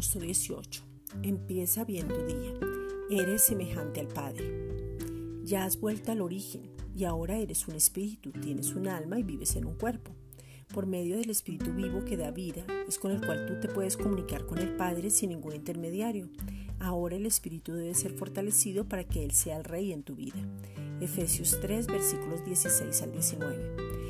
18. Empieza bien tu día. Eres semejante al Padre. Ya has vuelto al origen y ahora eres un espíritu, tienes un alma y vives en un cuerpo. Por medio del espíritu vivo que da vida, es con el cual tú te puedes comunicar con el Padre sin ningún intermediario. Ahora el espíritu debe ser fortalecido para que Él sea el rey en tu vida. Efesios 3, versículos 16 al 19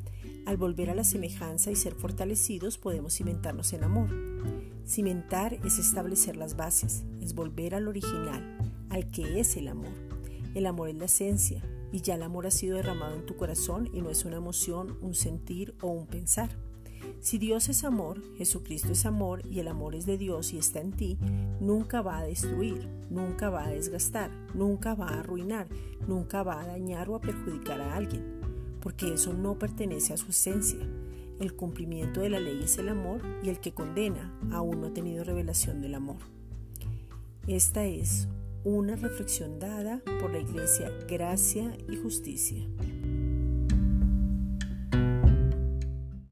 Al volver a la semejanza y ser fortalecidos podemos cimentarnos en amor. Cimentar es establecer las bases, es volver al original, al que es el amor. El amor es la esencia y ya el amor ha sido derramado en tu corazón y no es una emoción, un sentir o un pensar. Si Dios es amor, Jesucristo es amor y el amor es de Dios y está en ti, nunca va a destruir, nunca va a desgastar, nunca va a arruinar, nunca va a dañar o a perjudicar a alguien porque eso no pertenece a su esencia. El cumplimiento de la ley es el amor y el que condena aún no ha tenido revelación del amor. Esta es una reflexión dada por la Iglesia Gracia y Justicia.